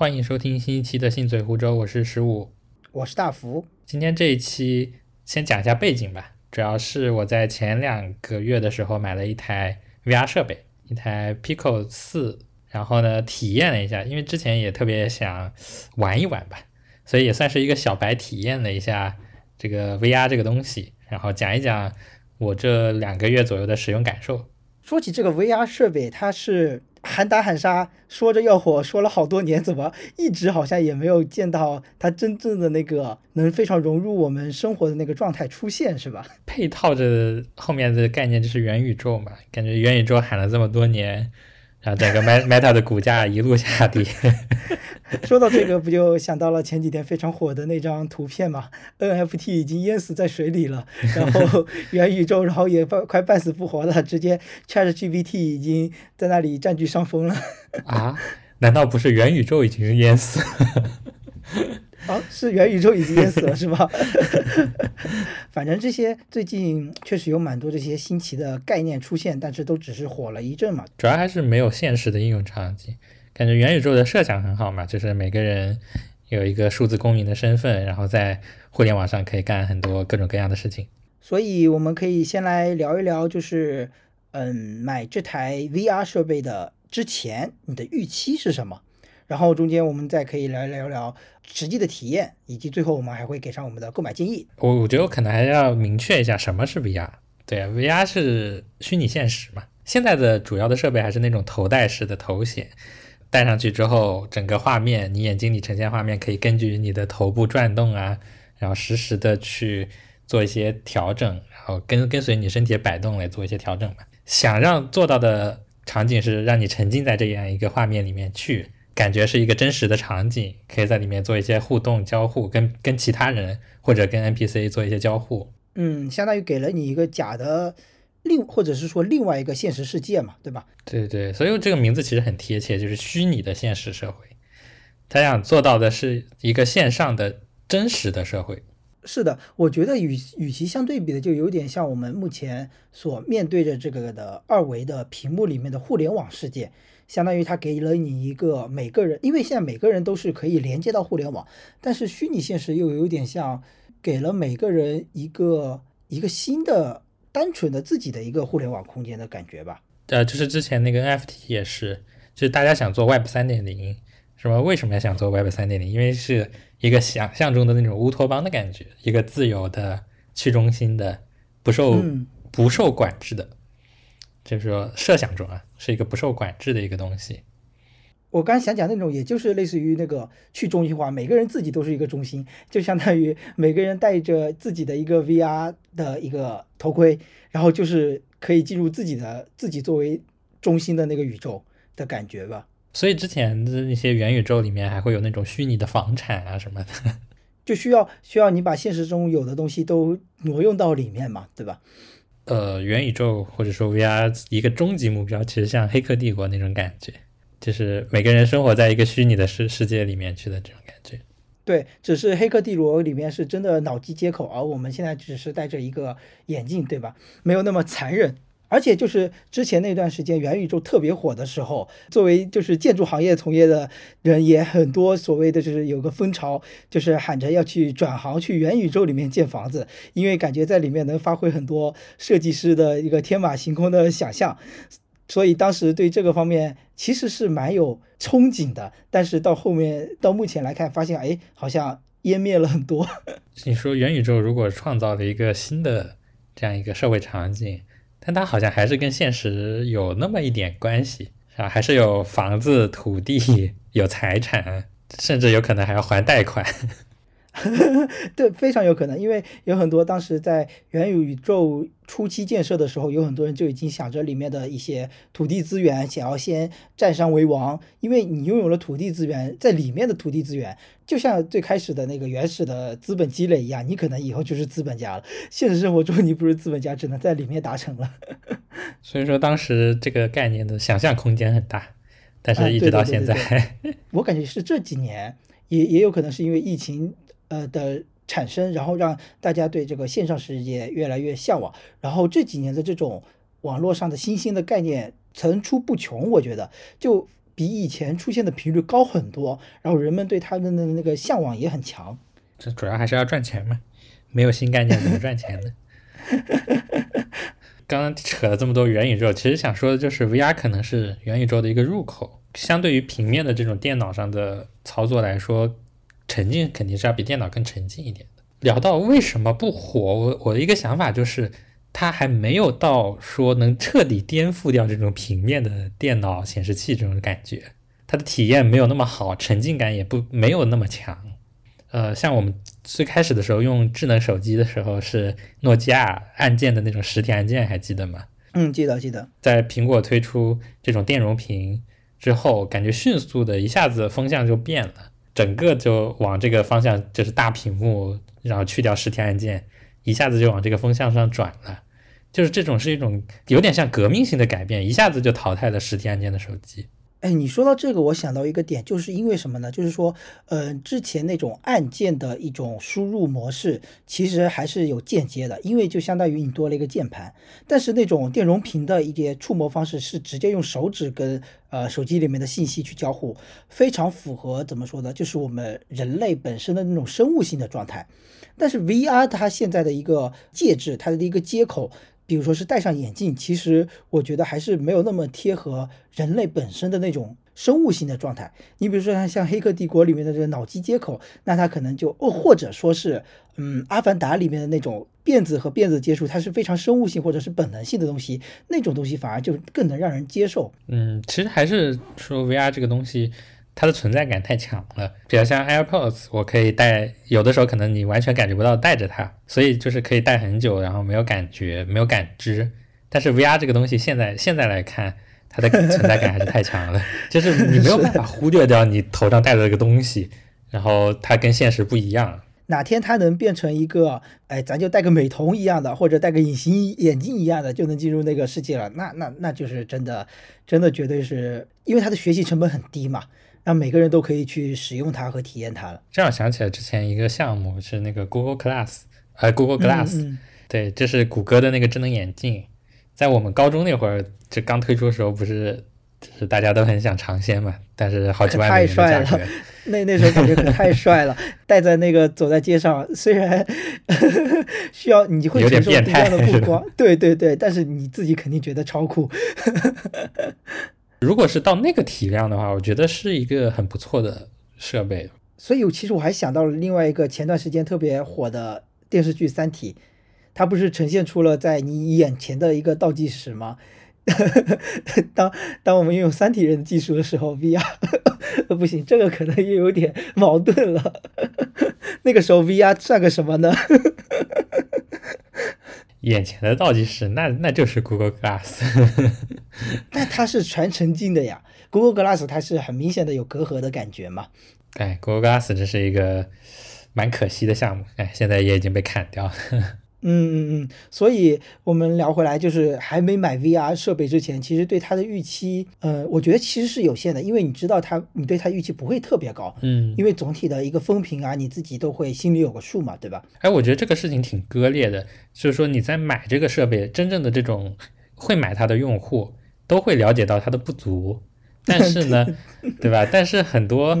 欢迎收听新一期的信嘴湖州，我是十五，我是大福。今天这一期先讲一下背景吧，主要是我在前两个月的时候买了一台 VR 设备，一台 Pico 四，然后呢体验了一下，因为之前也特别想玩一玩吧，所以也算是一个小白体验了一下这个 VR 这个东西，然后讲一讲我这两个月左右的使用感受。说起这个 VR 设备，它是。喊打喊杀，说着要火，说了好多年，怎么一直好像也没有见到他真正的那个能非常融入我们生活的那个状态出现，是吧？配套着后面的概念就是元宇宙嘛，感觉元宇宙喊了这么多年。然后整个 Meta 的股价一路下跌。说到这个，不就想到了前几天非常火的那张图片嘛？NFT 已经淹死在水里了，然后 元宇宙，然后也半快半死不活了，直接 ChatGPT 已经在那里占据上风了。啊？难道不是元宇宙已经淹死？啊，是元宇宙已经淹死了是吧？反正这些最近确实有蛮多这些新奇的概念出现，但是都只是火了一阵嘛。主要还是没有现实的应用场景。感觉元宇宙的设想很好嘛，就是每个人有一个数字公民的身份，然后在互联网上可以干很多各种各样的事情。所以我们可以先来聊一聊，就是嗯，买这台 VR 设备的之前，你的预期是什么？然后中间我们再可以来聊聊实际的体验，以及最后我们还会给上我们的购买建议。我我觉得我可能还要明确一下什么是 VR。对，VR 是虚拟现实嘛。现在的主要的设备还是那种头戴式的头显，戴上去之后，整个画面你眼睛里呈现画面可以根据你的头部转动啊，然后实时的去做一些调整，然后跟跟随你身体的摆动来做一些调整嘛。想让做到的场景是让你沉浸在这样一个画面里面去。感觉是一个真实的场景，可以在里面做一些互动交互，跟跟其他人或者跟 NPC 做一些交互。嗯，相当于给了你一个假的另，或者是说另外一个现实世界嘛，对吧？对对，所以这个名字其实很贴切，就是虚拟的现实社会。他想做到的是一个线上的真实的社会。是的，我觉得与与其相对比的，就有点像我们目前所面对着这个的二维的屏幕里面的互联网世界。相当于它给了你一个每个人，因为现在每个人都是可以连接到互联网，但是虚拟现实又有点像给了每个人一个一个新的单纯的自己的一个互联网空间的感觉吧。呃，就是之前那个 NFT 也是，就是大家想做 Web 三点零，是吧？为什么要想做 Web 三点零？因为是一个想象中的那种乌托邦的感觉，一个自由的、去中心的、不受不受管制的。就是说，设想中啊，是一个不受管制的一个东西。我刚想讲那种，也就是类似于那个去中心化，每个人自己都是一个中心，就相当于每个人带着自己的一个 VR 的一个头盔，然后就是可以进入自己的自己作为中心的那个宇宙的感觉吧。所以之前的那些元宇宙里面还会有那种虚拟的房产啊什么的，就需要需要你把现实中有的东西都挪用到里面嘛，对吧？呃，元宇宙或者说 VR 一个终极目标，其实像《黑客帝国》那种感觉，就是每个人生活在一个虚拟的世世界里面去的这种感觉。对，只是《黑客帝国》里面是真的脑机接口，而我们现在只是戴着一个眼镜，对吧？没有那么残忍。而且就是之前那段时间元宇宙特别火的时候，作为就是建筑行业从业的人也很多，所谓的就是有个风潮，就是喊着要去转行去元宇宙里面建房子，因为感觉在里面能发挥很多设计师的一个天马行空的想象，所以当时对这个方面其实是蛮有憧憬的。但是到后面到目前来看，发现哎，好像湮灭了很多。你说元宇宙如果创造了一个新的这样一个社会场景？但它好像还是跟现实有那么一点关系，是吧？还是有房子、土地、有财产，甚至有可能还要还贷款。对，非常有可能，因为有很多当时在元宇宙初期建设的时候，有很多人就已经想着里面的一些土地资源，想要先占山为王。因为你拥有了土地资源，在里面的土地资源，就像最开始的那个原始的资本积累一样，你可能以后就是资本家了。现实生活中你不是资本家，只能在里面达成了。所以说，当时这个概念的想象空间很大，但是一直到现在，我感觉是这几年，也也有可能是因为疫情。呃的产生，然后让大家对这个线上世界越来越向往，然后这几年的这种网络上的新兴的概念层出不穷，我觉得就比以前出现的频率高很多，然后人们对他们的那个向往也很强。这主要还是要赚钱嘛，没有新概念怎么赚钱呢？刚刚扯了这么多元宇宙，其实想说的就是 VR 可能是元宇宙的一个入口。相对于平面的这种电脑上的操作来说，沉浸肯定是要比电脑更沉浸一点的。聊到为什么不火，我我的一个想法就是，它还没有到说能彻底颠覆掉这种平面的电脑显示器这种感觉，它的体验没有那么好，沉浸感也不没有那么强。呃，像我们最开始的时候用智能手机的时候，是诺基亚按键的那种实体按键，还记得吗？嗯，记得记得。在苹果推出这种电容屏之后，感觉迅速的一下子风向就变了，整个就往这个方向，就是大屏幕，然后去掉实体按键，一下子就往这个风向上转了。就是这种是一种有点像革命性的改变，一下子就淘汰了实体按键的手机。哎，你说到这个，我想到一个点，就是因为什么呢？就是说，呃，之前那种按键的一种输入模式，其实还是有间接的，因为就相当于你多了一个键盘。但是那种电容屏的一些触摸方式是直接用手指跟呃手机里面的信息去交互，非常符合怎么说呢？就是我们人类本身的那种生物性的状态。但是 VR 它现在的一个介质，它的一个接口。比如说是戴上眼镜，其实我觉得还是没有那么贴合人类本身的那种生物性的状态。你比如说像像《黑客帝国》里面的这个脑机接口，那它可能就哦，或者说是嗯，《阿凡达》里面的那种辫子和辫子接触，它是非常生物性或者是本能性的东西，那种东西反而就更能让人接受。嗯，其实还是说 VR 这个东西。它的存在感太强了，比较像 AirPods，我可以戴，有的时候可能你完全感觉不到戴着它，所以就是可以戴很久，然后没有感觉，没有感知。但是 VR 这个东西，现在现在来看，它的存在感还是太强了，就是你没有办法忽略掉你头上戴的这个东西，然后它跟现实不一样。哪天它能变成一个，哎，咱就戴个美瞳一样的，或者戴个隐形眼镜一样的，就能进入那个世界了，那那那就是真的，真的绝对是因为它的学习成本很低嘛。让每个人都可以去使用它和体验它了。这样想起来，之前一个项目是那个 Google Glass，呃，Google Glass，对，这是谷歌的那个智能眼镜。在我们高中那会儿，就刚推出的时候，不是就是大家都很想尝鲜嘛？但是好几万美元的价格，那那时候感觉可太帅了，戴在那个走在街上，虽然 需要你会承受不一样的目光，对对对，但是你自己肯定觉得超酷。如果是到那个体量的话，我觉得是一个很不错的设备。所以，其实我还想到了另外一个前段时间特别火的电视剧《三体》，它不是呈现出了在你眼前的一个倒计时吗？当当我们拥有三体人技术的时候，VR 不行，这个可能又有点矛盾了。那个时候，VR 算个什么呢？眼前的倒计时，那那就是 Google Glass，但它是全沉浸的呀。Google Glass 它是很明显的有隔阂的感觉嘛。哎，Google Glass 这是一个蛮可惜的项目，哎，现在也已经被砍掉了。嗯嗯嗯，所以我们聊回来，就是还没买 VR 设备之前，其实对它的预期，呃，我觉得其实是有限的，因为你知道它，你对它预期不会特别高，嗯，因为总体的一个风评啊，你自己都会心里有个数嘛，对吧？哎，我觉得这个事情挺割裂的，就是说你在买这个设备，真正的这种会买它的用户都会了解到它的不足，但是呢，对吧？但是很多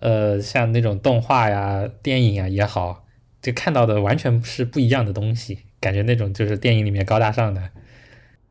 呃，像那种动画呀、电影啊也好。就看到的完全是不一样的东西，感觉那种就是电影里面高大上的，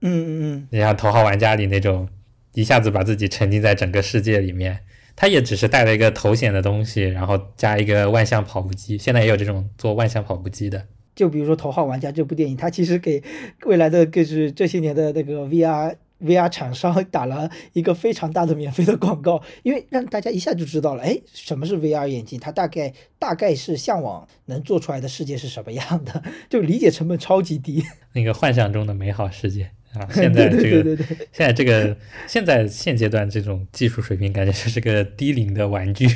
嗯嗯嗯，你像《头号玩家》里那种，一下子把自己沉浸在整个世界里面，他也只是带了一个头显的东西，然后加一个万向跑步机，现在也有这种做万向跑步机的。就比如说《头号玩家》这部电影，它其实给未来的就是这些年的那个 VR。VR 厂商打了一个非常大的免费的广告，因为让大家一下就知道了，哎，什么是 VR 眼镜？它大概大概是向往能做出来的世界是什么样的，就理解成本超级低。那个幻想中的美好世界啊，现在这个现在这个现在现阶段这种技术水平，感觉就是个低龄的玩具。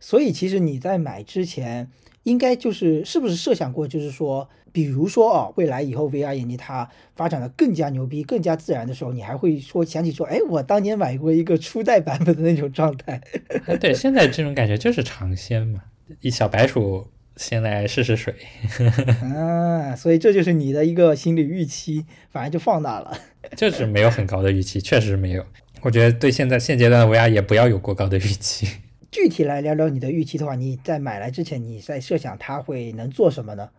所以其实你在买之前，应该就是是不是设想过，就是说。比如说啊，未来以后 VR 眼镜它发展的更加牛逼、更加自然的时候，你还会说想起说，哎，我当年买过一个初代版本的那种状态。对，现在这种感觉就是尝鲜嘛，一小白鼠先来试试水。啊，所以这就是你的一个心理预期，反正就放大了。就是没有很高的预期，确实没有。我觉得对现在现阶段的 VR 也不要有过高的预期。具体来聊聊你的预期的话，你在买来之前，你在设想它会能做什么呢？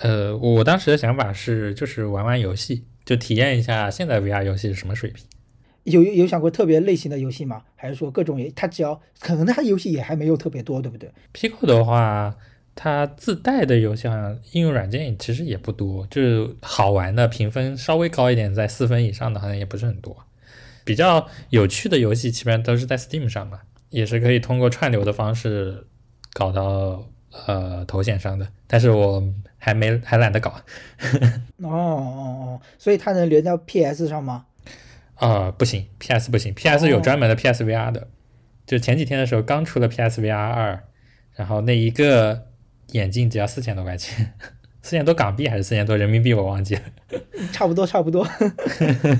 呃，我当时的想法是，就是玩玩游戏，就体验一下现在 VR 游戏是什么水平。有有想过特别类型的游戏吗？还是说各种它只要可能它游戏也还没有特别多，对不对？Pico 的话，它自带的游戏好像应用软件其实也不多，就是好玩的评分稍微高一点，在四分以上的好像也不是很多。比较有趣的游戏基本上都是在 Steam 上嘛。也是可以通过串流的方式搞到呃头显上的，但是我还没还懒得搞。哦哦哦，所以它能连到 PS 上吗？啊，不行，PS 不行，PS 有专门的 PSVR 的。就前几天的时候刚出了 PSVR 二，然后那一个眼镜只要四千多块钱，四千多港币还是四千多人民币我忘记了。差不多差不多，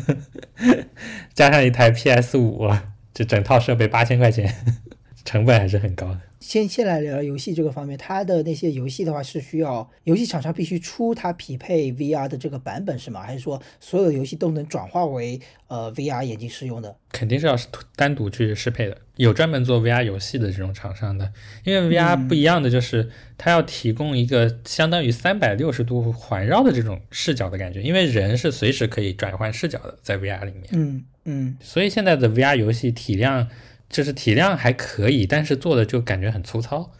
加上一台 PS 五。这整套设备八千块钱，成本还是很高的。先先来聊聊游戏这个方面，它的那些游戏的话是需要游戏厂商必须出它匹配 VR 的这个版本是吗？还是说所有的游戏都能转化为呃 VR 眼镜适用的？肯定是要单独去适配的，有专门做 VR 游戏的这种厂商的。因为 VR 不一样的就是它要提供一个相当于三百六十度环绕的这种视角的感觉，因为人是随时可以转换视角的，在 VR 里面。嗯。嗯，所以现在的 VR 游戏体量就是体量还可以，但是做的就感觉很粗糙。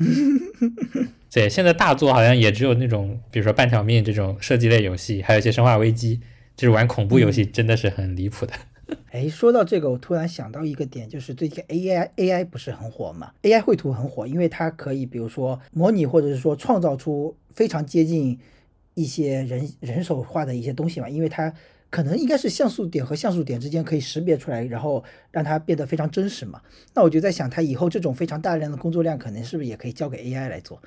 对，现在大作好像也只有那种，比如说半条命这种射击类游戏，还有一些生化危机，就是玩恐怖游戏，真的是很离谱的。哎，说到这个，我突然想到一个点，就是最近 AI AI 不是很火嘛？AI 绘图很火，因为它可以，比如说模拟或者是说创造出非常接近一些人人手画的一些东西嘛，因为它。可能应该是像素点和像素点之间可以识别出来，然后让它变得非常真实嘛。那我就在想，它以后这种非常大量的工作量，可能是不是也可以交给 AI 来做？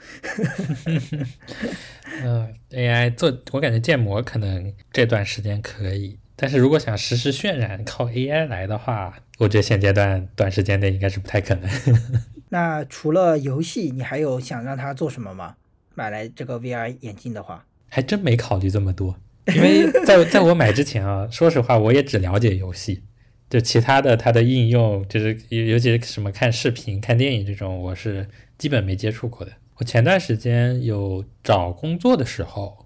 嗯，AI 做，我感觉建模可能这段时间可以，但是如果想实时渲染靠 AI 来的话，我觉得现阶段短时间内应该是不太可能。那除了游戏，你还有想让它做什么吗？买来这个 VR 眼镜的话，还真没考虑这么多。因为在在我买之前啊，说实话，我也只了解游戏，就其他的它的应用，就是尤尤其是什么看视频、看电影这种，我是基本没接触过的。我前段时间有找工作的时候，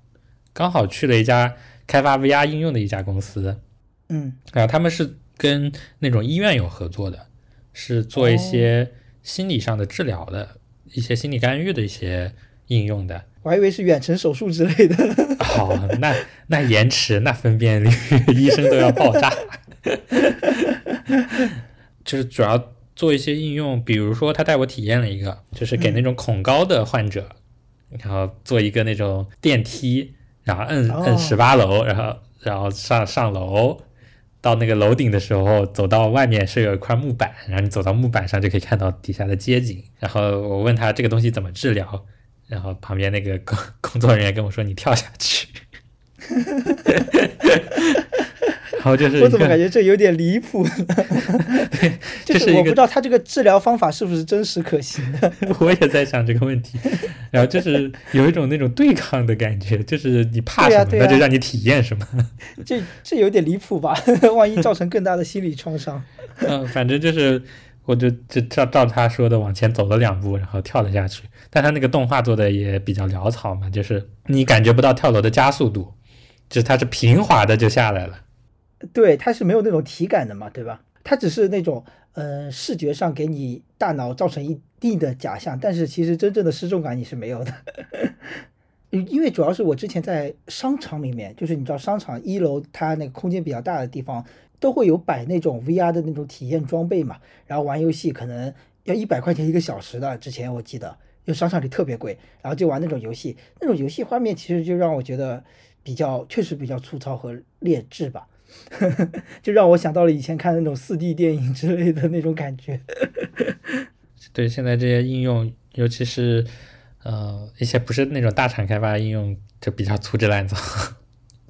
刚好去了一家开发 VR 应用的一家公司，嗯，啊，他们是跟那种医院有合作的，是做一些心理上的治疗的一些心理干预的一些应用的。我还以为是远程手术之类的。好，那那延迟，那分辨率，医生都要爆炸。就是主要做一些应用，比如说他带我体验了一个，就是给那种恐高的患者，然后做一个那种电梯，然后摁摁十八楼，然后然后上上楼，到那个楼顶的时候，走到外面是有一块木板，然后你走到木板上就可以看到底下的街景。然后我问他这个东西怎么治疗。然后旁边那个工 工作人员跟我说：“你跳下去。”然后就是我怎么感觉这有点离谱？对，就是我不知道他这个治疗方法是不是真实可行的。我也在想这个问题。然后就是有一种那种对抗的感觉，就是你怕什么，那就让你体验什么。这这有点离谱吧？万一造成更大的心理创伤。嗯，反正就是。我就就照照他说的往前走了两步，然后跳了下去。但他那个动画做的也比较潦草嘛，就是你感觉不到跳楼的加速度，就是它是平滑的就下来了。对，它是没有那种体感的嘛，对吧？它只是那种呃视觉上给你大脑造成一定的假象，但是其实真正的失重感你是没有的。因为主要是我之前在商场里面，就是你知道商场一楼它那个空间比较大的地方。都会有摆那种 VR 的那种体验装备嘛，然后玩游戏可能要一百块钱一个小时的，之前我记得，因为商场里特别贵，然后就玩那种游戏，那种游戏画面其实就让我觉得比较确实比较粗糙和劣质吧，就让我想到了以前看那种四 D 电影之类的那种感觉。对，现在这些应用，尤其是呃一些不是那种大厂开发的应用，就比较粗制滥造。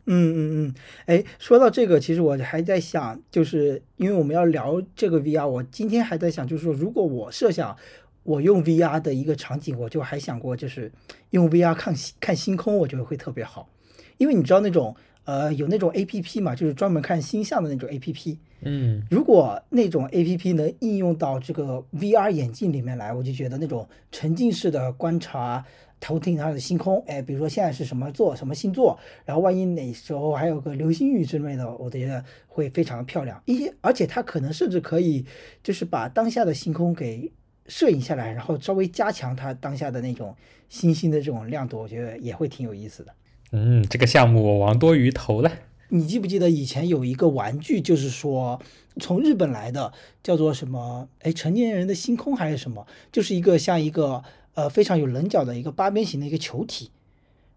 嗯嗯嗯，哎，说到这个，其实我还在想，就是因为我们要聊这个 VR，我今天还在想，就是说，如果我设想我用 VR 的一个场景，我就还想过，就是用 VR 看看星空，我觉得会特别好，因为你知道那种呃，有那种 A P P 嘛，就是专门看星象的那种 A P P。嗯，如果那种 A P P 能应用到这个 V R 眼镜里面来，我就觉得那种沉浸式的观察头顶他的星空，哎，比如说现在是什么座、什么星座，然后万一哪时候还有个流星雨之类的，我觉得会非常漂亮。一些，而且它可能甚至可以就是把当下的星空给摄影下来，然后稍微加强它当下的那种星星的这种亮度，我觉得也会挺有意思的。嗯，这个项目我王多鱼投了。你记不记得以前有一个玩具，就是说从日本来的，叫做什么？哎，成年人的星空还是什么？就是一个像一个呃非常有棱角的一个八边形的一个球体，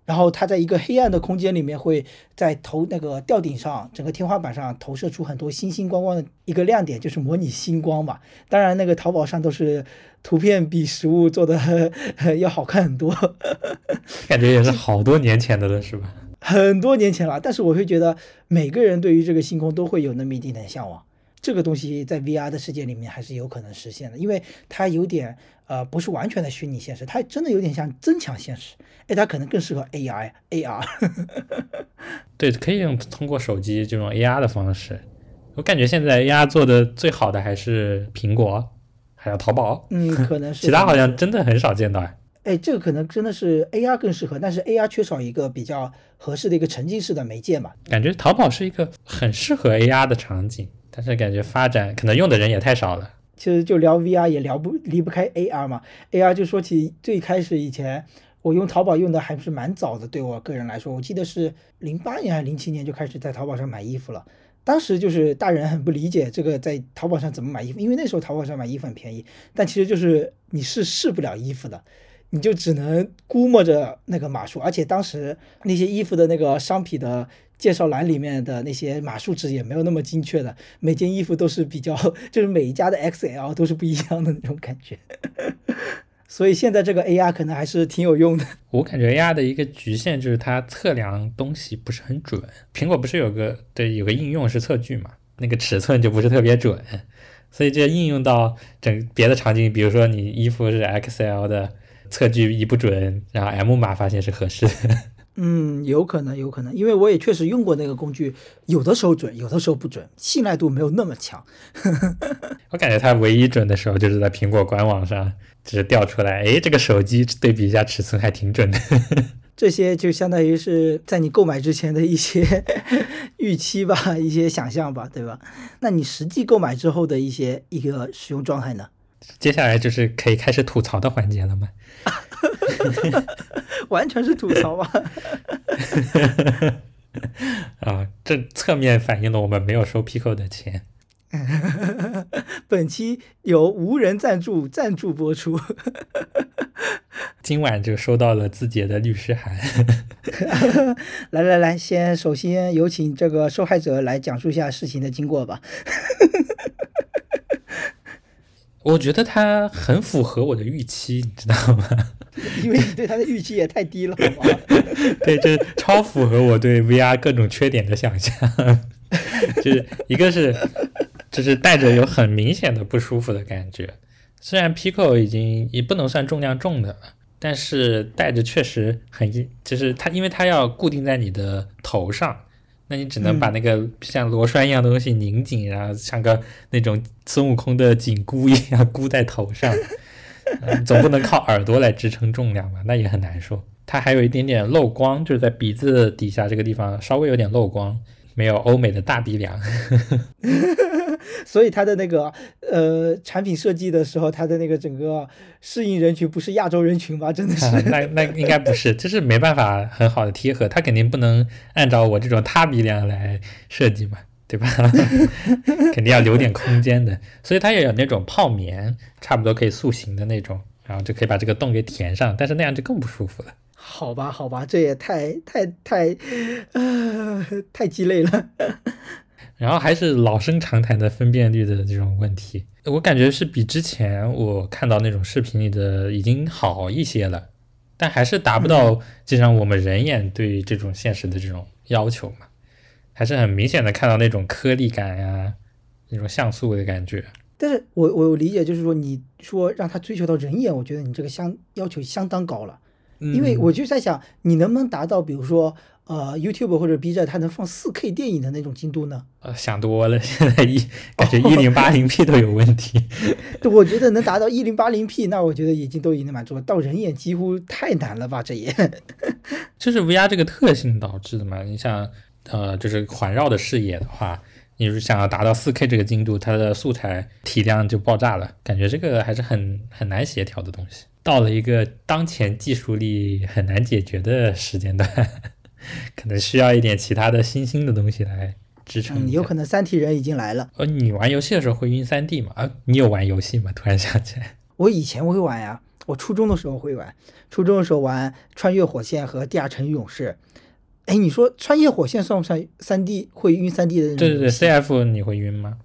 然后它在一个黑暗的空间里面，会在头那个吊顶上，整个天花板上投射出很多星星光光的一个亮点，就是模拟星光嘛。当然，那个淘宝上都是图片比实物做的 要好看很多，感觉也是好多年前的了，是吧？很多年前了，但是我会觉得每个人对于这个星空都会有那么一点点向往。这个东西在 VR 的世界里面还是有可能实现的，因为它有点呃不是完全的虚拟现实，它真的有点像增强现实。哎，它可能更适合 AI、AR。对，可以用通过手机这种 AR 的方式。我感觉现在 AR 做的最好的还是苹果，还有淘宝。嗯，可能 是。其他好像真的很少见到。哎，这个可能真的是 AR 更适合，但是 AR 缺少一个比较合适的一个沉浸式的媒介嘛。感觉淘宝是一个很适合 AR 的场景，但是感觉发展可能用的人也太少了。其实就聊 VR 也聊不离不开 AR 嘛。AR 就说起最开始以前，我用淘宝用的还是蛮早的，对我个人来说，我记得是零八年还是零七年就开始在淘宝上买衣服了。当时就是大人很不理解这个在淘宝上怎么买衣服，因为那时候淘宝上买衣服很便宜，但其实就是你是试不了衣服的。你就只能估摸着那个码数，而且当时那些衣服的那个商品的介绍栏里面的那些码数值也没有那么精确的，每件衣服都是比较，就是每一家的 XL 都是不一样的那种感觉。所以现在这个 AR 可能还是挺有用的。我感觉 AR 的一个局限就是它测量东西不是很准。苹果不是有个对有个应用是测距嘛，那个尺寸就不是特别准，所以这应用到整别的场景，比如说你衣服是 XL 的。测距仪不准，然后 M 码发现是合适的。嗯，有可能，有可能，因为我也确实用过那个工具，有的时候准，有的时候不准，信赖度没有那么强。我感觉它唯一准的时候就是在苹果官网上，只是调出来，哎，这个手机对比一下尺寸还挺准的。这些就相当于是在你购买之前的一些预期吧，一些想象吧，对吧？那你实际购买之后的一些一个使用状态呢？接下来就是可以开始吐槽的环节了吗？完全是吐槽吧。啊，这侧面反映了我们没有收 Pico 的钱。本期由无人赞助赞助播出。今晚就收到了字节的律师函。来来来，先首先有请这个受害者来讲述一下事情的经过吧。我觉得它很符合我的预期，你知道吗？因为你对它的预期也太低了，好吗？对，这超符合我对 VR 各种缺点的想象。就是一个是，就是戴着有很明显的不舒服的感觉。虽然 Pico 已经也不能算重量重的了，但是戴着确实很，就是它，因为它要固定在你的头上。那你只能把那个像螺栓一样的东西拧紧，然后像个那种孙悟空的紧箍一样箍在头上，总不能靠耳朵来支撑重量吧？那也很难受。它还有一点点漏光，就是在鼻子底下这个地方稍微有点漏光。没有欧美的大鼻梁，所以它的那个呃产品设计的时候，它的那个整个适应人群不是亚洲人群吧？真的是？那那应该不是，就是没办法很好的贴合，它肯定不能按照我这种塌鼻梁来设计嘛，对吧？肯定要留点空间的，所以它也有那种泡棉，差不多可以塑形的那种，然后就可以把这个洞给填上，但是那样就更不舒服了。好吧，好吧，这也太太太，啊，太鸡肋了。然后还是老生常谈的分辨率的这种问题，我感觉是比之前我看到那种视频里的已经好一些了，但还是达不到就像我们人眼对这种现实的这种要求嘛，还是很明显的看到那种颗粒感呀，那种像素的感觉。但是我我理解就是说，你说让他追求到人眼，我觉得你这个相要求相当高了。因为我就在想，你能不能达到，比如说，呃 YouTube 或者 B 站它能放 4K 电影的那种精度呢？呃，想多了，现在一感觉 一零八零 P 都有问题。我觉得能达到一零八零 P，那我觉得已经都已经满足了。到人眼几乎太难了吧？这也，这是 VR 这个特性导致的嘛？你像呃，就是环绕的视野的话。你是想要达到四 K 这个精度，它的素材体量就爆炸了，感觉这个还是很很难协调的东西。到了一个当前技术力很难解决的时间段，可能需要一点其他的新兴的东西来支撑。嗯，有可能三体人已经来了。呃，你玩游戏的时候会晕三 D 吗？啊，你有玩游戏吗？突然想起来，我以前会玩呀，我初中的时候会玩，初中的时候玩《穿越火线》和《地下城与勇士》。哎，你说穿越火线算不算三 D 会晕三 D 的？对对对，CF 你会晕吗？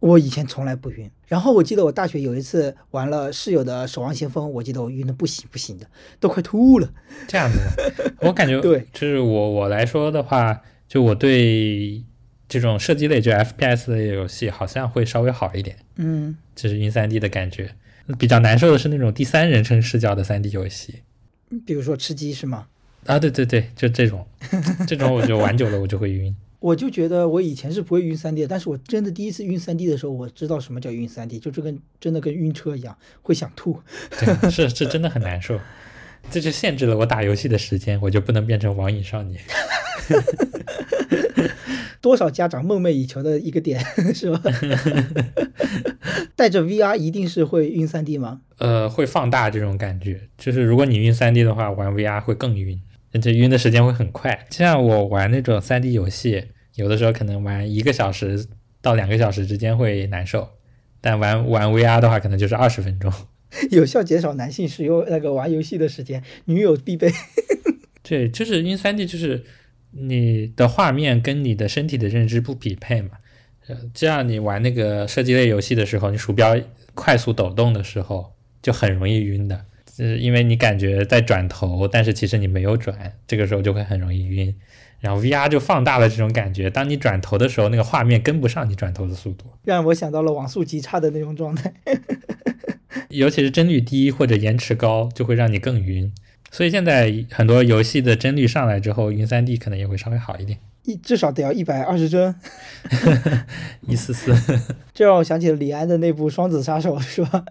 我以前从来不晕。然后我记得我大学有一次玩了室友的《守望先锋》，我记得我晕的不行不行的，都快吐了。这样子，我感觉对，就是我我来说的话，就我对这种射击类就 FPS 类游戏好像会稍微好一点。嗯，就是晕三 D 的感觉。比较难受的是那种第三人称视角的三 D 游戏，比如说吃鸡是吗？啊，对对对，就这种，这种我就玩久了我就会晕。我就觉得我以前是不会晕三 D 的，但是我真的第一次晕三 D 的时候，我知道什么叫晕三 D，就这跟真的跟晕车一样，会想吐。对，是是真的很难受，这就限制了我打游戏的时间，我就不能变成网瘾少年。多少家长梦寐以求的一个点 是吧？带着 VR 一定是会晕三 D 吗？呃，会放大这种感觉，就是如果你晕三 D 的话，玩 VR 会更晕，而且晕的时间会很快。像我玩那种三 D 游戏，有的时候可能玩一个小时到两个小时之间会难受，但玩玩 VR 的话，可能就是二十分钟，有效减少男性使用那个玩游戏的时间，女友必备。对，就是晕三 D，就是你的画面跟你的身体的认知不匹配嘛。呃，这样你玩那个射击类游戏的时候，你鼠标快速抖动的时候，就很容易晕的。就是因为你感觉在转头，但是其实你没有转，这个时候就会很容易晕。然后 VR 就放大了这种感觉，当你转头的时候，那个画面跟不上你转头的速度，让我想到了网速极差的那种状态。尤其是帧率低或者延迟高，就会让你更晕。所以现在很多游戏的帧率上来之后，云三 D 可能也会稍微好一点，一至少得要一百二十帧，一四四。这让我想起了李安的那部《双子杀手》，是吧？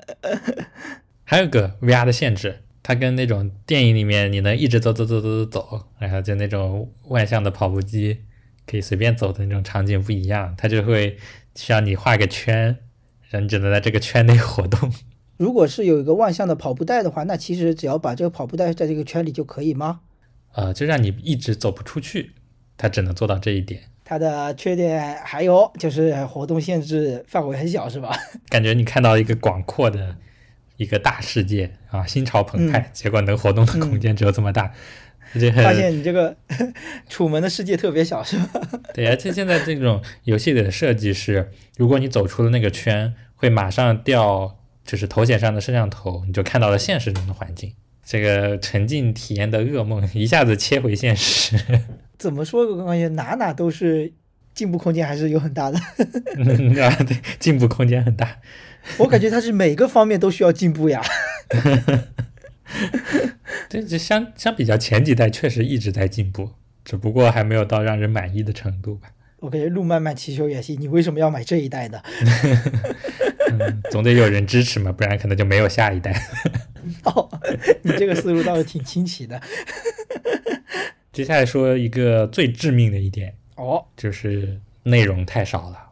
还有个 VR 的限制，它跟那种电影里面你能一直走走走走走走，然后就那种万向的跑步机可以随便走的那种场景不一样，它就会需要你画个圈，然后你只能在这个圈内活动。如果是有一个万向的跑步带的话，那其实只要把这个跑步带在这个圈里就可以吗？呃，就让你一直走不出去，它只能做到这一点。它的缺点还有就是活动限制范围很小，是吧？感觉你看到一个广阔的一个大世界啊，心潮澎湃，结果能活动的空间只有这么大，发现你这个楚门的世界特别小，是吧？对，而且现在这种游戏里的设计是，如果你走出了那个圈，会马上掉。就是头显上的摄像头，你就看到了现实中的环境，这个沉浸体验的噩梦一下子切回现实。怎么说？我感觉哪哪都是进步空间还是有很大的。啊，对，进步空间很大。我感觉它是每个方面都需要进步呀。这这相相比较前几代确实一直在进步，只不过还没有到让人满意的程度吧。我感觉路漫漫其修远兮，你为什么要买这一代呢？嗯，总得有人支持嘛，不然可能就没有下一代。哦，你这个思路倒是挺清奇的。接下来说一个最致命的一点哦，就是内容太少了。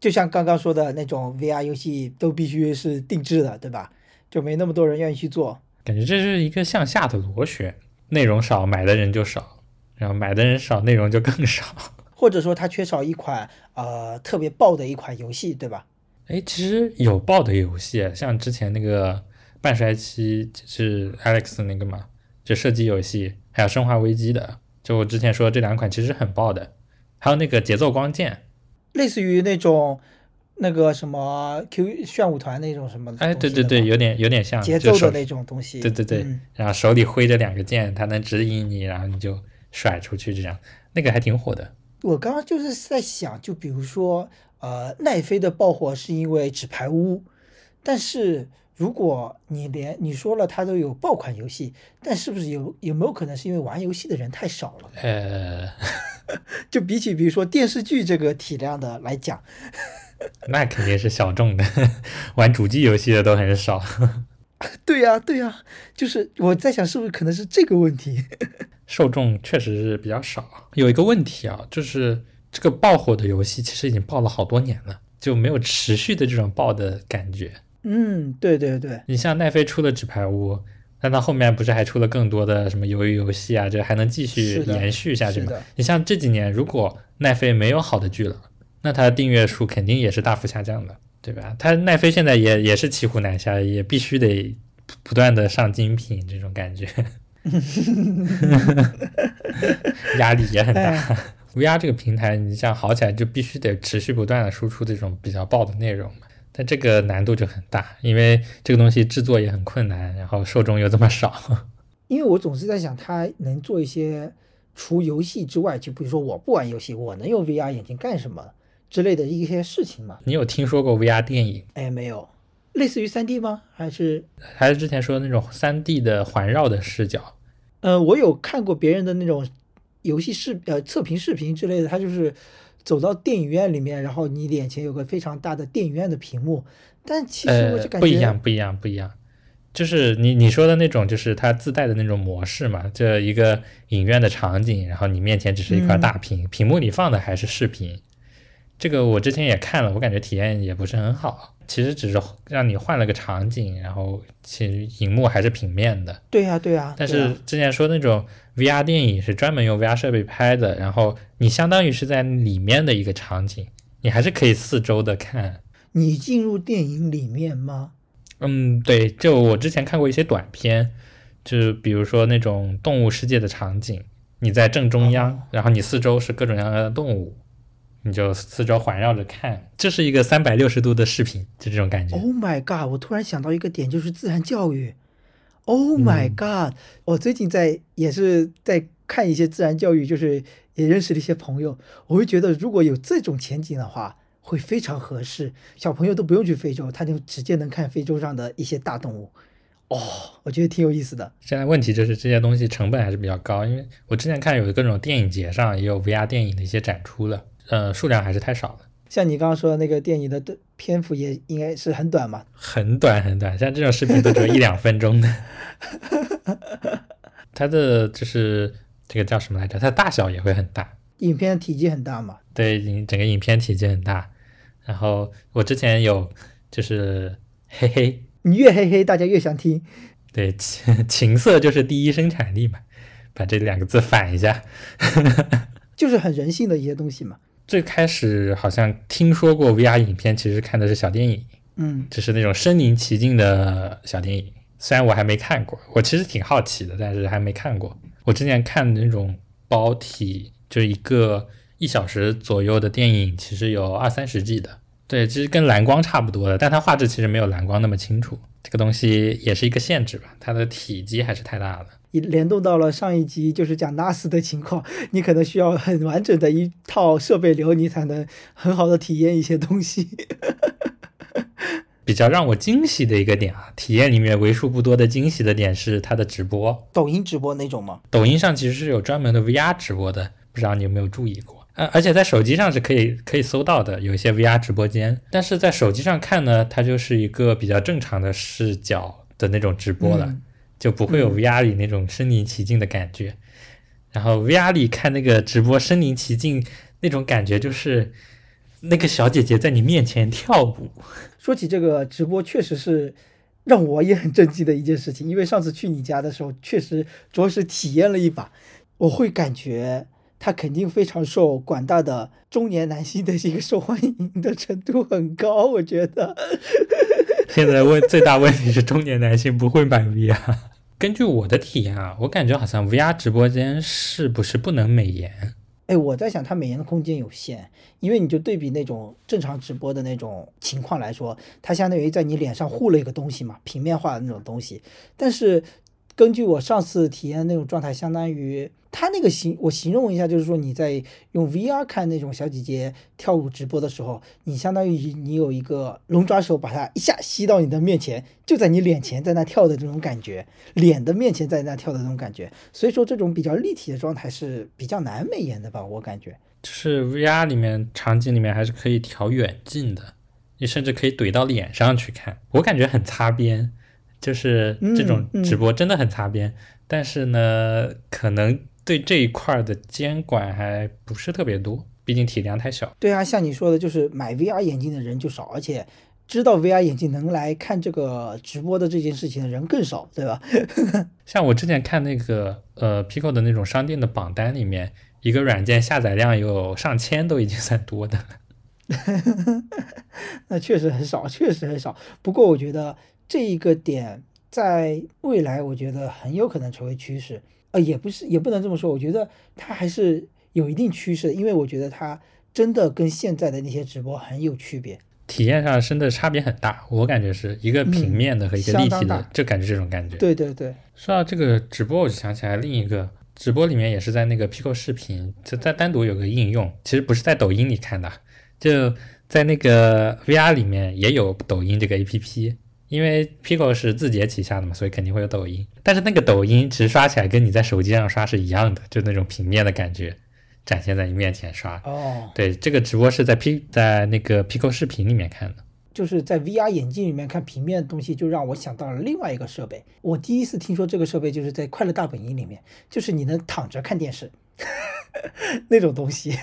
就像刚刚说的那种 VR 游戏都必须是定制的，对吧？就没那么多人愿意去做。感觉这是一个向下的螺旋，内容少，买的人就少，然后买的人少，内容就更少。或者说它缺少一款呃特别爆的一款游戏，对吧？哎，其实有爆的游戏，像之前那个半衰期是 Alex 那个嘛，就射击游戏，还有生化危机的，就我之前说这两款其实很爆的，还有那个节奏光剑，类似于那种那个什么 Q 炫舞团那种什么的，哎，对对对，有点有点像节奏的那种东西，对对对，然后手里挥着两个剑，它能指引你，然后你就甩出去，这样那个还挺火的。我刚刚就是在想，就比如说。呃，奈飞的爆火是因为纸牌屋，但是如果你连你说了它都有爆款游戏，但是不是有有没有可能是因为玩游戏的人太少了？呃，就比起比如说电视剧这个体量的来讲，那肯定是小众的，玩主机游戏的都很少。对呀、对呀、就是我在想是不是可能是这个问题？受众确实是比较少。有一个问题啊，就是这个爆火的游戏其实已经爆了好多年了，就没有持续的这种爆的感觉。嗯，对对对，你像奈飞出的《纸牌屋》，但它后面不是还出了更多的什么鱿鱼游戏啊，这还能继续延续下去吗？你像这几年，如果奈飞没有好的剧了，那它的订阅数肯定也是大幅下降的，对吧？它奈飞现在也也是骑虎难下，也必须得不断的上精品，这种感觉，压力也很大。哎 VR 这个平台，你像好起来就必须得持续不断的输出这种比较爆的内容嘛。但这个难度就很大，因为这个东西制作也很困难，然后受众又这么少。因为我总是在想，它能做一些除游戏之外，就比如说我不玩游戏，我能用 VR 眼镜干什么之类的一些事情吗？你有听说过 VR 电影？哎，没有，类似于 3D 吗？还是还是之前说的那种 3D 的环绕的视角？呃，我有看过别人的那种游戏视呃测评视频之类的，他就是走到电影院里面，然后你眼前有个非常大的电影院的屏幕，但其实我呃就，感觉、不一样，不一样，不一样。就是你你说的那种，就是它自带的那种模式嘛，这一个影院的场景，然后你面前只是一块嗯大屏，屏幕里放的还是视频。这个我之前也看了，我感觉体验也不是很好。其实只是让你换了个场景，然后其实荧幕还是平面的。对呀、对呀、但是之前说那种 VR 电影是专门用 VR 设备拍的，然后你相当于是在里面的一个场景，你还是可以四周的看。你进入电影里面吗？嗯，对，就我之前看过一些短片，就是比如说那种动物世界的场景，你在正中央，哦然后你四周是各种各样的动物，你就四周环绕着看，这是一个三百六十度的视频，就这种感觉。Oh my god！我突然想到一个点，就是自然教育。Oh my 嗯 god！、我最近在也是在看一些自然教育，就是也认识了一些朋友，我会觉得如果有这种前景的话，会非常合适。小朋友都不用去非洲，他就直接能看非洲上的一些大动物。哦，我觉得挺有意思的。现在问题就是这些东西成本还是比较高，因为我之前看有各种电影节上也有 VR 电影的一些展出了，呃，数量还是太少了，像你刚刚说的那个电影的的篇幅也应该是很短嘛？很短很短，像这种视频都只有一两分钟的。它的就是这个叫什么来着？它大小也会很大，影片的体积很大嘛？对，影整个影片体积很大。然后我之前有就是嘿嘿，你越嘿嘿，大家越想听。对，情情色就是第一生产力嘛，把这两个字反一下。就是很人性的一些东西嘛。最开始好像听说过 VR 影片，其实看的是小电影，嗯，就是那种身临其境的小电影。虽然我还没看过，我其实挺好奇的，但是还没看过。我之前看的那种包体，就是一个一小时左右的电影，其实有二三十 G 的。对，其实跟蓝光差不多的，但它画质其实没有蓝光那么清楚。这个东西也是一个限制吧，它的体积还是太大了。也联动到了上一集，就是讲 NAS 的情况，你可能需要很完整的一套设备流，你才能很好的体验一些东西。比较让我惊喜的一个点啊，体验里面为数不多的惊喜的点是它的直播。抖音直播那种吗？抖音上其实是有专门的 VR 直播的，不知道你有没有注意过？呃，而且在手机上是可以可以搜到的，有一些 VR 直播间。但是在手机上看呢，它就是一个比较正常的视角的那种直播了，嗯就不会有 VR 里那种身临其境的感觉。然后 VR 里看那个直播身临其境那种感觉，就是那个小姐姐在你面前跳舞。说起这个直播，确实是让我也很震惊的一件事情，因为上次去你家的时候，确实着实体验了一把，我会感觉他肯定非常受广大的中年男性的一个受欢迎的程度很高，我觉得。现在问最大问题是中年男性不会买 VR。根据我的体验啊，我感觉好像 VR 直播间是不是不能美颜？哎，我在想，它美颜的空间有限，因为你就对比那种正常直播的那种情况来说，它相当于在你脸上糊了一个东西嘛，平面化的那种东西。但是根据我上次体验那种状态，相当于他那个形，我形容一下，就是说你在用 VR 看那种小姐姐跳舞直播的时候，你相当于你有一个龙爪手把它一下吸到你的面前，就在你脸前在那跳的这种感觉，脸的面前在那跳的这种感觉。所以说这种比较立体的状态是比较难美颜的吧，我感觉。就是 VR 里面场景里面还是可以调远近的，你甚至可以怼到脸上去看，我感觉很擦边。就是这种直播真的很擦边，但是呢，可能对这一块的监管还不是特别多，毕竟体量太小。对啊，像你说的，就是买 VR 眼镜的人就少，而且知道 VR 眼镜能来看这个直播的这件事情的人更少，对吧？像我之前看那个呃 Pico 的那种商店的榜单里面，一个软件下载量有上千，都已经算多的了。那确实很少，确实很少。不过我觉得。这一个点在未来，我觉得很有可能成为趋势。呃，也不是，也不能这么说。我觉得它还是有一定趋势，因为我觉得它真的跟现在的那些直播很有区别，体验上真的差别很大。我感觉是一个平面的和一个立体的，就感觉这种感觉。对对对。说到这个直播，我就想起来另一个直播里面也是在那个 Pico 视频，就在单独有个应用，其实不是在抖音里看的，就在那个 VR 里面也有抖音这个 APP。因为 Pico 是字节旗下的嘛，所以肯定会有抖音。但是那个抖音其实刷起来跟你在手机上刷是一样的，就那种平面的感觉展现在你面前刷。哦，对，这个直播是在 P 在那个 Pico 视频里面看的，就是在 VR 眼镜里面看平面的东西，就让我想到了另外一个设备。我第一次听说这个设备就是在快乐大本营里面，就是你能躺着看电视 那种东西。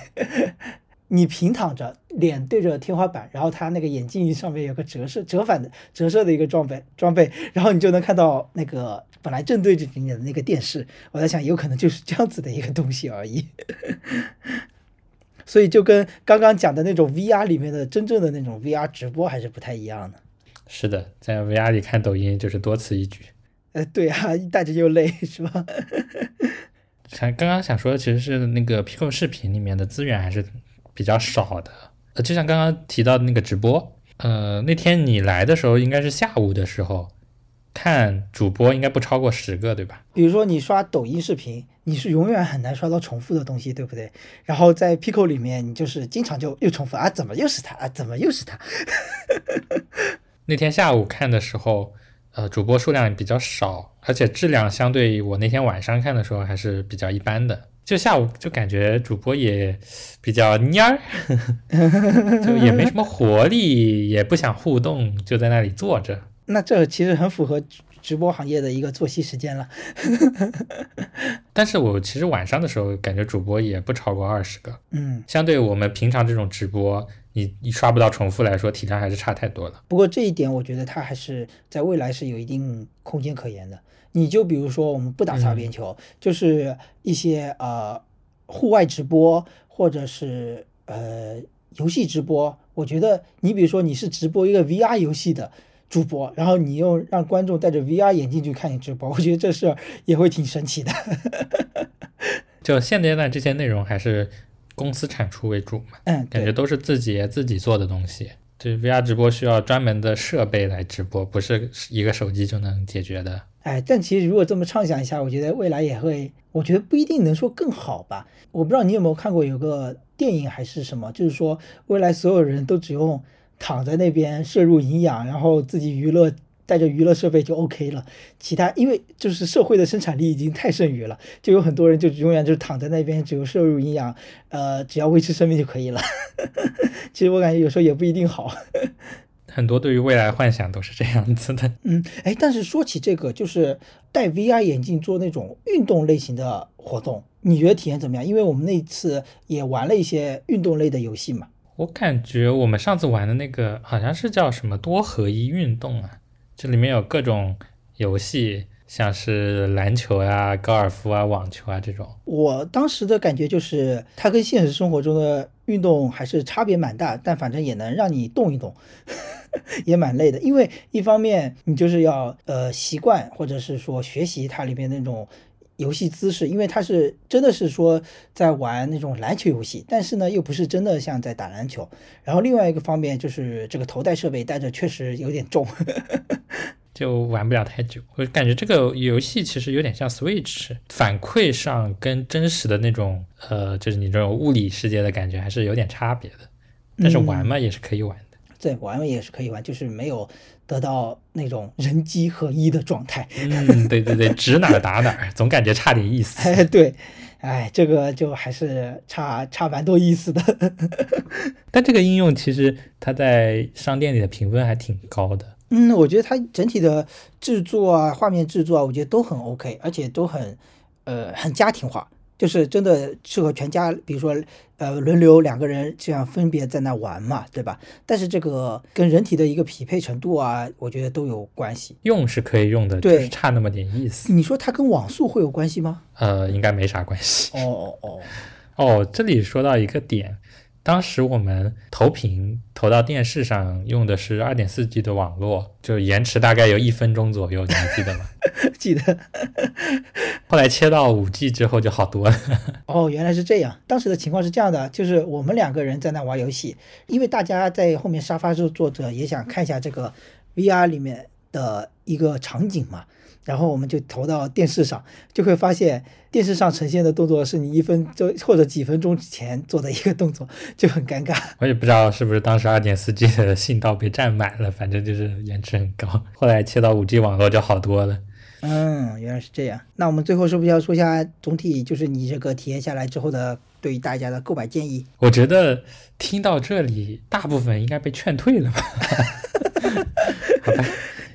你平躺着，脸对着天花板，然后他那个眼镜上面有个折射、折反的折射的一个装备装备，然后你就能看到那个本来正对着你的那个电视。我在想，有可能就是这样子的一个东西而已。所以就跟刚刚讲的那种 VR 里面的真正的那种 VR 直播还是不太一样的。是的，在 VR 里看抖音就是多此一举。呃，对啊，戴着又累，是吧？想刚刚想说的其实是那个 Pico 视频里面的资源还是。比较少的，呃，就像刚刚提到的那个直播，呃，那天你来的时候应该是下午的时候，看主播应该不超过十个，对吧？比如说你刷抖音视频，你是永远很难刷到重复的东西，对不对？然后在 Pico 里面，你就是经常就又重复啊，怎么又是他啊？怎么又是他？那天下午看的时候，呃，主播数量比较少，而且质量相对我那天晚上看的时候还是比较一般的。就下午就感觉主播也比较蔫儿，就也没什么活力，也不想互动，就在那里坐着。那这其实很符合直播行业的一个作息时间了。但是我其实晚上的时候感觉主播也不超过二十个，嗯，相对我们平常这种直播，你你刷不到重复来说，体量还是差太多了。不过这一点我觉得它还是在未来是有一定空间可言的。你就比如说，我们不打擦边球，就是一些呃户外直播或者是呃游戏直播。我觉得你比如说你是直播一个 VR 游戏的主播，然后你又让观众戴着 VR 眼镜去看你直播，我觉得这事儿也会挺神奇的。就现阶段这些内容还是公司产出为主嘛，嗯，感觉都是自己自己做的东西。对 VR 直播需要专门的设备来直播，不是一个手机就能解决的。哎，但其实如果这么畅想一下，我觉得未来也会，我觉得不一定能说更好吧。我不知道你有没有看过有个电影还是什么，就是说未来所有人都只用躺在那边摄入营养，然后自己娱乐。带着娱乐设备就 OK 了，其他因为就是社会的生产力已经太剩余了，就有很多人就永远就躺在那边，只有摄入营养，呃，只要维持生命就可以了。其实我感觉有时候也不一定好。很多对于未来幻想都是这样子的。嗯，哎，但是说起这个，就是戴 VR 眼镜做那种运动类型的活动，你觉得体验怎么样？因为我们那次也玩了一些运动类的游戏嘛。我感觉我们上次玩的那个好像是叫什么多合一运动啊。这里面有各种游戏，像是篮球啊、高尔夫啊、网球啊这种。我当时的感觉就是，它跟现实生活中的运动还是差别蛮大，但反正也能让你动一动，也蛮累的。因为一方面你就是要呃习惯，或者是说学习它里面那种。游戏姿势，因为它是真的是说在玩那种篮球游戏，但是呢又不是真的像在打篮球。然后另外一个方面就是这个头戴设备戴着确实有点重。就玩不了太久。我感觉这个游戏其实有点像 Switch，反馈上跟真实的那种呃，就是你这种物理世界的感觉还是有点差别的。但是玩嘛也是可以玩的，对，玩嘛也是可以玩，就是没有得到那种人机合一的状态。嗯，对对对，指哪儿打哪儿，总感觉差点意思。哎，对，哎，这个就还是差差蛮多意思的。但这个应用其实它在商店里的评分还挺高的。嗯，我觉得它整体的制作啊、画面制作啊，我觉得都很 OK，而且都很呃很家庭化，就是真的适合全家，比如说呃轮流两个人这样分别在那玩嘛，对吧？但是这个跟人体的一个匹配程度啊，我觉得都有关系。用是可以用的，就是差那么点意思。你说它跟网速会有关系吗？呃，应该没啥关系。哦哦哦，哦，这里说到一个点，当时我们投屏投到电视上用的是二点四 G 的网络，就延迟大概有一分钟左右，你还记得吗？记得 后来切到五 G 之后就好多了。哦，原来是这样。当时的情况是这样的，就是我们两个人在那玩游戏，因为大家在后面沙发上坐着也想看一下这个 VR 里面的一个场景嘛，然后我们就投到电视上，就会发现电视上呈现的动作是你一分钟或者几分钟前做的一个动作，就很尴尬。我也不知道是不是当时二点四 G 的信道被占满了，反正就是延迟很高。后来切到五 G 网络就好多了。嗯，原来是这样。那我们最后是不是要说一下总体，就是你这个体验下来之后的对于大家的购买建议？我觉得听到这里，大部分应该被劝退了吧？好吧，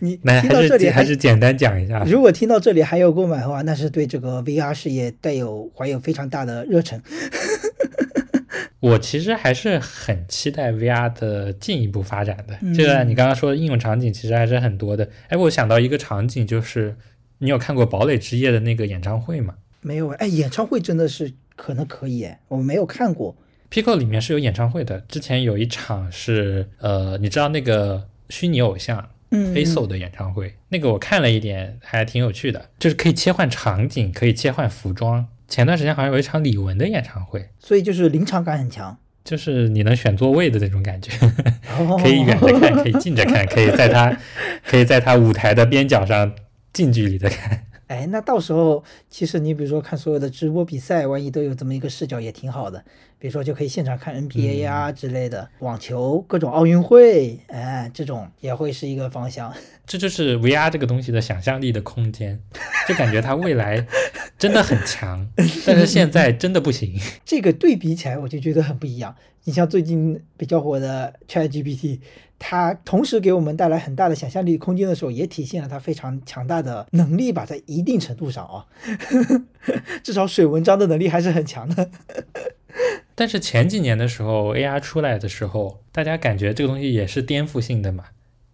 你那还听到这里是还是简单讲一下。如果听到这里还有购买的话，那是对这个 VR 事业带有怀有非常大的热忱。我其实还是很期待 VR 的进一步发展的。嗯这个你刚刚说的应用场景其实还是很多的。哎，我想到一个场景，就是你有看过《堡垒之夜》的那个演唱会吗没有哎，演唱会真的是可能可以哎，我没有看过。？Pico 里面是有演唱会的，之前有一场是呃，你知道那个虚拟偶像嗯 a s o 的演唱会，那个我看了一点，还挺有趣的，就是可以切换场景，可以切换服装。前段时间好像有一场李玟的演唱会，所以就是临场感很强。就是你能选座位的那种感觉。哦可以远着看，可以近着看，可以在他 可以在他舞台的边角上近距离的看。哎，那到时候其实你比如说看所有的直播比赛，万一都有这么一个视角也挺好的。比如说就可以现场看 NBA 啊之类的，网球、各种奥运会，哎，这种也会是一个方向。这就是 VR 这个东西的想象力的空间，就感觉它未来真的很强，但是现在真的不行。这个对比起来，我就觉得很不一样。你像最近比较火的 ChatGPT，它同时给我们带来很大的想象力空间的时候，也体现了它非常强大的能力吧，在一定程度上啊，至少水文章的能力还是很强的。但是前几年的时候，AI 出来的时候，大家感觉这个东西也是颠覆性的嘛，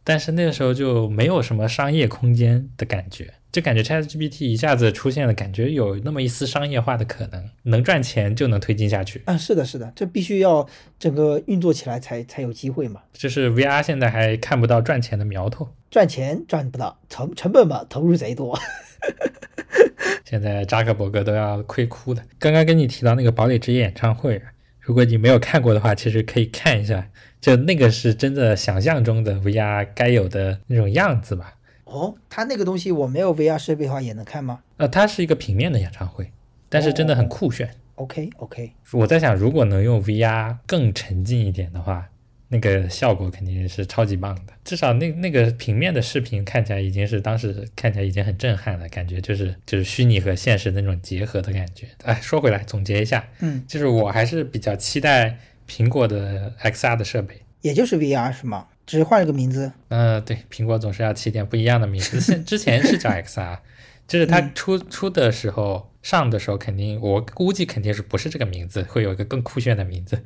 但是那个时候就没有什么商业空间的感觉，就感觉 ChatGPT 一下子出现了，感觉有那么一丝商业化的可能，能赚钱就能推进下去。啊，是的，是的，这必须要整个运作起来才才有机会嘛。就是 VR 现在还看不到赚钱的苗头，赚钱赚不到，成成本嘛投入贼多。现在扎克伯格都要亏哭了。刚刚跟你提到那个堡垒之夜演唱会，如果你没有看过的话，其实可以看一下，就那个是真的想象中的 VR 该有的那种样子吧。哦，他那个东西我没有 VR 设备的话也能看吗呃，它是一个平面的演唱会，但是真的很酷炫。？OK OK，我在想，如果能用 VR 更沉浸一点的话，那个效果肯定是超级棒的。至少那那个平面的视频看起来已经是当时看起来已经很震撼了，感觉就是就是虚拟和现实那种结合的感觉。哎，说回来总结一下，嗯，就是我还是比较期待苹果的 XR 的设备。也就是 VR 是吗？只是换了个名字。呃，对，苹果总是要起点不一样的名字。现之前是叫 XR，就是它出、出的时候上的时候，肯定我估计肯定是不是这个名字，会有一个更酷炫的名字。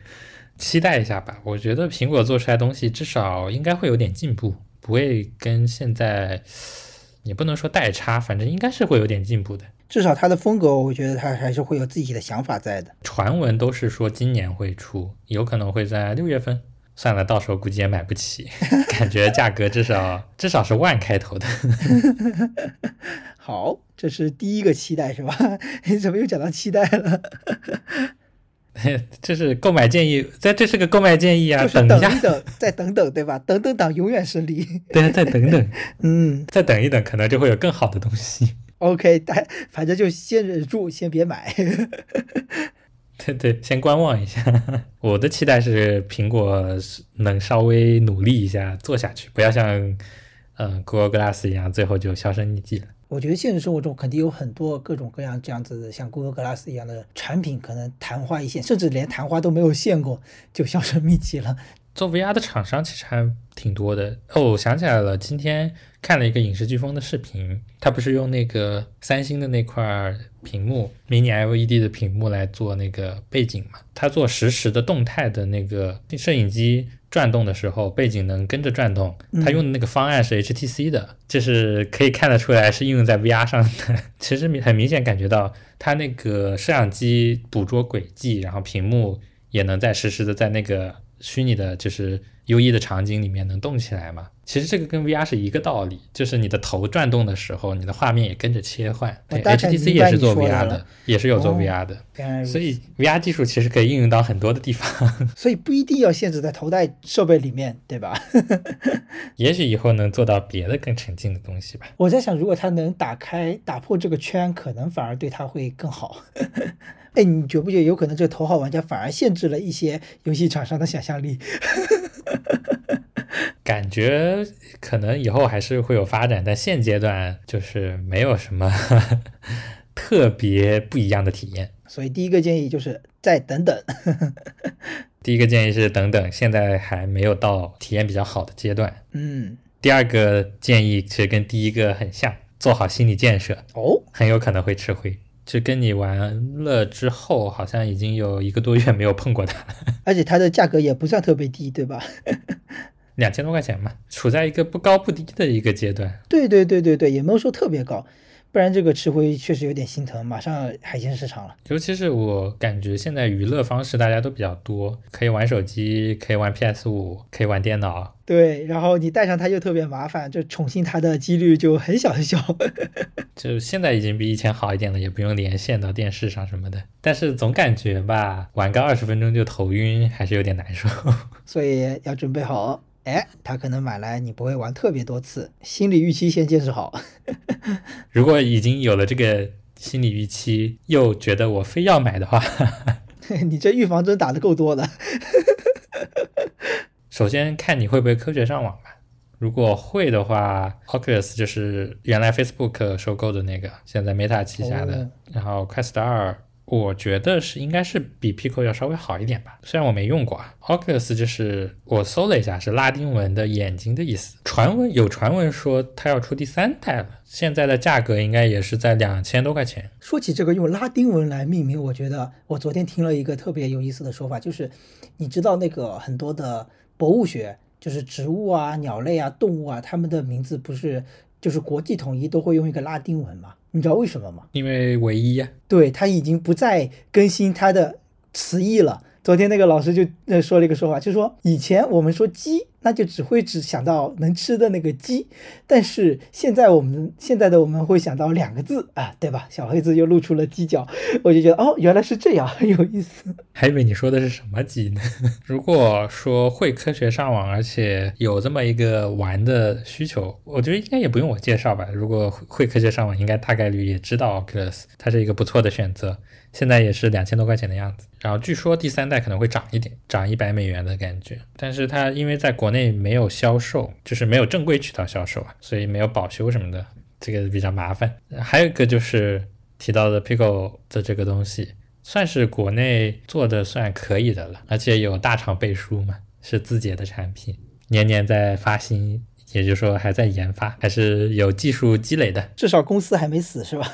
期待一下吧，我觉得苹果做出来东西至少应该会有点进步，不会跟现在也不能说代差，反正应该是会有点进步的。至少它的风格，我觉得它还是会有自己的想法在的。传闻都是说今年会出，有可能会在六月份。算了，到时候估计也买不起，感觉价格至少至少是万开头的。好，这是第一个期待是吧？你 怎么又讲到期待了？这是购买建议，这这是个购买建议啊！就是等一下，等，再等等，对吧？等等等永远是零。对啊，再等等，嗯再等一等，可能就会有更好的东西。，OK，但反正就先忍住，先别买。对对，先观望一下。我的期待是苹果能稍微努力一下做下去，不要像嗯 Google Glass 一样，最后就销声匿迹了。我觉得现实生活中肯定有很多各种各样这样子的，像 Google Glass 一样的产品，可能昙花一现，甚至连昙花都没有现过，就销声匿迹了。做 VR 的厂商其实还挺多的哦。我想起来了，今天看了一个影视飓风的视频，他不是用那个三星的那块屏幕，mini LED 的屏幕来做那个背景嘛？他做实时的动态的那个摄影机转动的时候，背景能跟着转动。他用的那个方案是 HTC 的，就是可以看得出来是应用在 VR 上的。其实很明显感觉到，它那个摄像机捕捉轨迹，然后屏幕也能在实时的在那个。虚拟的，就是 U E 的场景里面能动起来嘛？其实这个跟 VR 是一个道理，就是你的头转动的时候，你的画面也跟着切换。对，HTC 也是做 VR 的，也是有做 VR 的，哦、所以 VR 技术其实可以应用到很多的地方。所以不一定要限制在头戴设备里面，对吧？也许以后能做到别的更沉浸的东西吧。我在想，如果它能打开、打破这个圈，可能反而对它会更好。哎，你觉不觉得有可能这头号玩家反而限制了一些游戏厂商的想象力？感觉可能以后还是会有发展，但现阶段就是没有什么 特别不一样的体验。所以第一个建议就是再等等。第一个建议是等等，现在还没有到体验比较好的阶段。嗯。第二个建议其实跟第一个很像，做好心理建设。哦，很有可能会吃灰。就跟你玩了之后，好像已经有一个多月没有碰过它了，而且它的价格也不算特别低，对吧？两千多块钱嘛，处在一个不高不低的一个阶段。对对对对对，也没有说特别高，不然这个吃灰确实有点心疼，马上海鲜市场了。尤其是我感觉现在娱乐方式大家都比较多，可以玩手机，可以玩 PS 五，可以玩电脑。对，然后你带上它又特别麻烦，就宠幸它的几率就很小很小。就现在已经比以前好一点了，也不用连线到电视上什么的。但是总感觉吧，玩个二十分钟就头晕，还是有点难受。所以要准备好，哎，他可能买来你不会玩特别多次，心理预期先建设好。如果已经有了这个心理预期，又觉得我非要买的话，你这预防针打的够多的。首先看你会不会科学上网吧。如果会的话，Oculus 就是原来 Facebook 收购的那个，现在 Meta 旗下的。哦、然后 Quest 2，我觉得是应该是比 Pico 要稍微好一点吧。虽然我没用过啊。Oculus 就是我搜了一下，是拉丁文的眼睛的意思。传闻有传闻说它要出第三代了，现在的价格应该也是在两千多块钱。说起这个用拉丁文来命名，我觉得我昨天听了一个特别有意思的说法，就是你知道那个很多的博物学。就是植物啊、鸟类啊、动物啊，它们的名字不是就是国际统一都会用一个拉丁文吗？你知道为什么吗？因为唯一呀、啊。对，它已经不再更新它的词义了。昨天那个老师就呃说了一个说法，就说以前我们说鸡，那就只会只想到能吃的那个鸡，但是现在我们现在的我们会想到两个字啊，对吧？小黑子又露出了犄角，我就觉得哦，原来是这样，很 有意思。还以为你说的是什么鸡呢？如果说会科学上网，而且有这么一个玩的需求，我觉得应该也不用我介绍吧。如果会科学上网，应该大概率也知道 Oculus，它是一个不错的选择。现在也是两千多块钱的样子，然后据说第三代可能会涨一点，涨一百美元的感觉。但是它因为在国内没有销售，就是没有正规渠道销售啊，所以没有保修什么的，这个比较麻烦。还有一个就是提到的 Pico 的这个东西，算是国内做的算可以的了，而且有大厂背书嘛，是字节的产品，年年在发新。也就是说还在研发，还是有技术积累的，至少公司还没死是吧？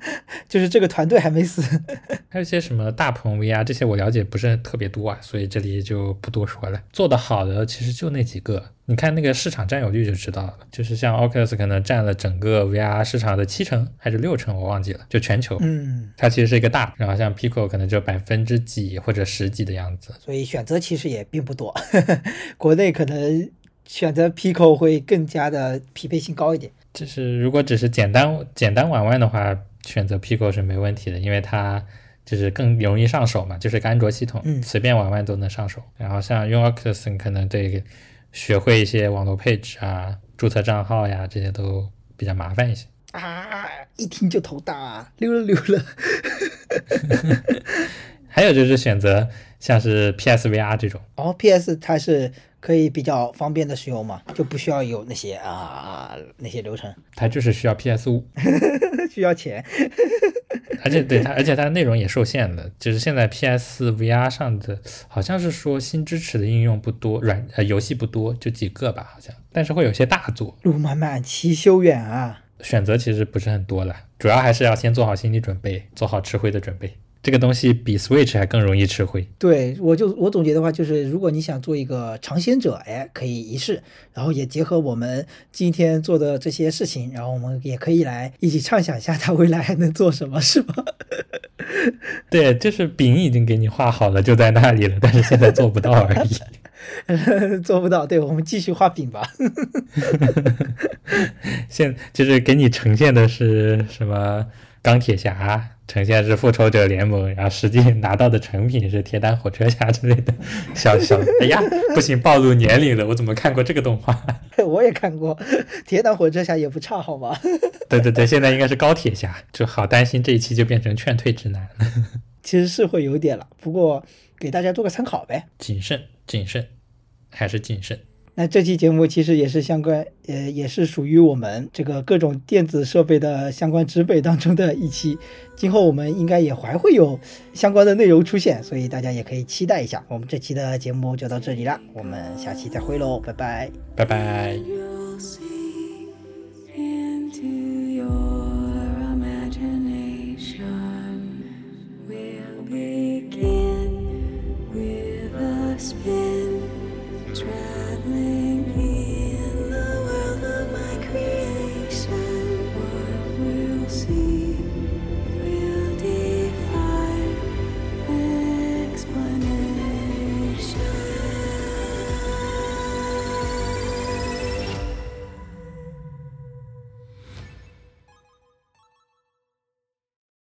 就是这个团队还没死。还有一些什么大鹏 VR 这些我了解不是特别多啊，所以这里就不多说了。做得好的其实就那几个，你看那个市场占有率就知道了。就是像 Oculus 可能占了整个 VR 市场的七成还是六成，我忘记了，就全球。嗯，它其实是一个大，然后像 Pico 可能就百分之几或者十几的样子。所以选择其实也并不多，国内可能。选择 Pico 会更加的匹配性高一点。就是如果只是简单简单玩玩的话，选择 Pico 是没问题的，因为它就是更容易上手嘛，就是个安卓系统，嗯随便玩玩都能上手。然后像用 Oculus，你可能对学会一些网络配置啊、注册账号呀这些都比较麻烦一些。啊，一听就头大，啊溜了溜了。还有就是选择像是 PSVR 这种，哦，PS 它是可以比较方便的使用嘛，就不需要有那些啊那些流程，它就是需要 PS 五，需要钱。而且对它，而且它内容也受限的，就是现在 PS VR 上的好像是说新支持的应用不多，软呃游戏不多，就几个吧，好像，但是会有些大作，路漫漫其修远啊。选择其实不是很多了，主要还是要先做好心理准备，做好吃灰的准备。这个东西比 Switch 还更容易吃灰。对，我就我总结的话就是，如果你想做一个尝鲜者，哎，可以一试，然后也结合我们今天做的这些事情，然后我们也可以来一起畅想一下它未来还能做什么，是吧？对，就是饼已经给你画好了，就在那里了，但是现在做不到而已。做不到，对我们继续画饼吧。现就是给你呈现的是什么钢铁侠，呈现是复仇者联盟，然后实际拿到的成品是铁胆火车侠之类的 小小。哎呀，不行，暴露年龄了，我怎么看过这个动画？我也看过，铁胆火车侠也不差，好吗？对对对，现在应该是高铁侠，就好担心这一期就变成劝退指南了。其实是会有点了，不过给大家做个参考呗。谨慎，谨慎，还是谨慎。那这期节目其实也是相关，呃，也是属于我们这个各种电子设备的相关植被当中的一期。今后我们应该也还会有相关的内容出现，所以大家也可以期待一下。我们这期的节目就到这里了，我们下期再会喽，拜拜，拜拜。Begin with a spin track.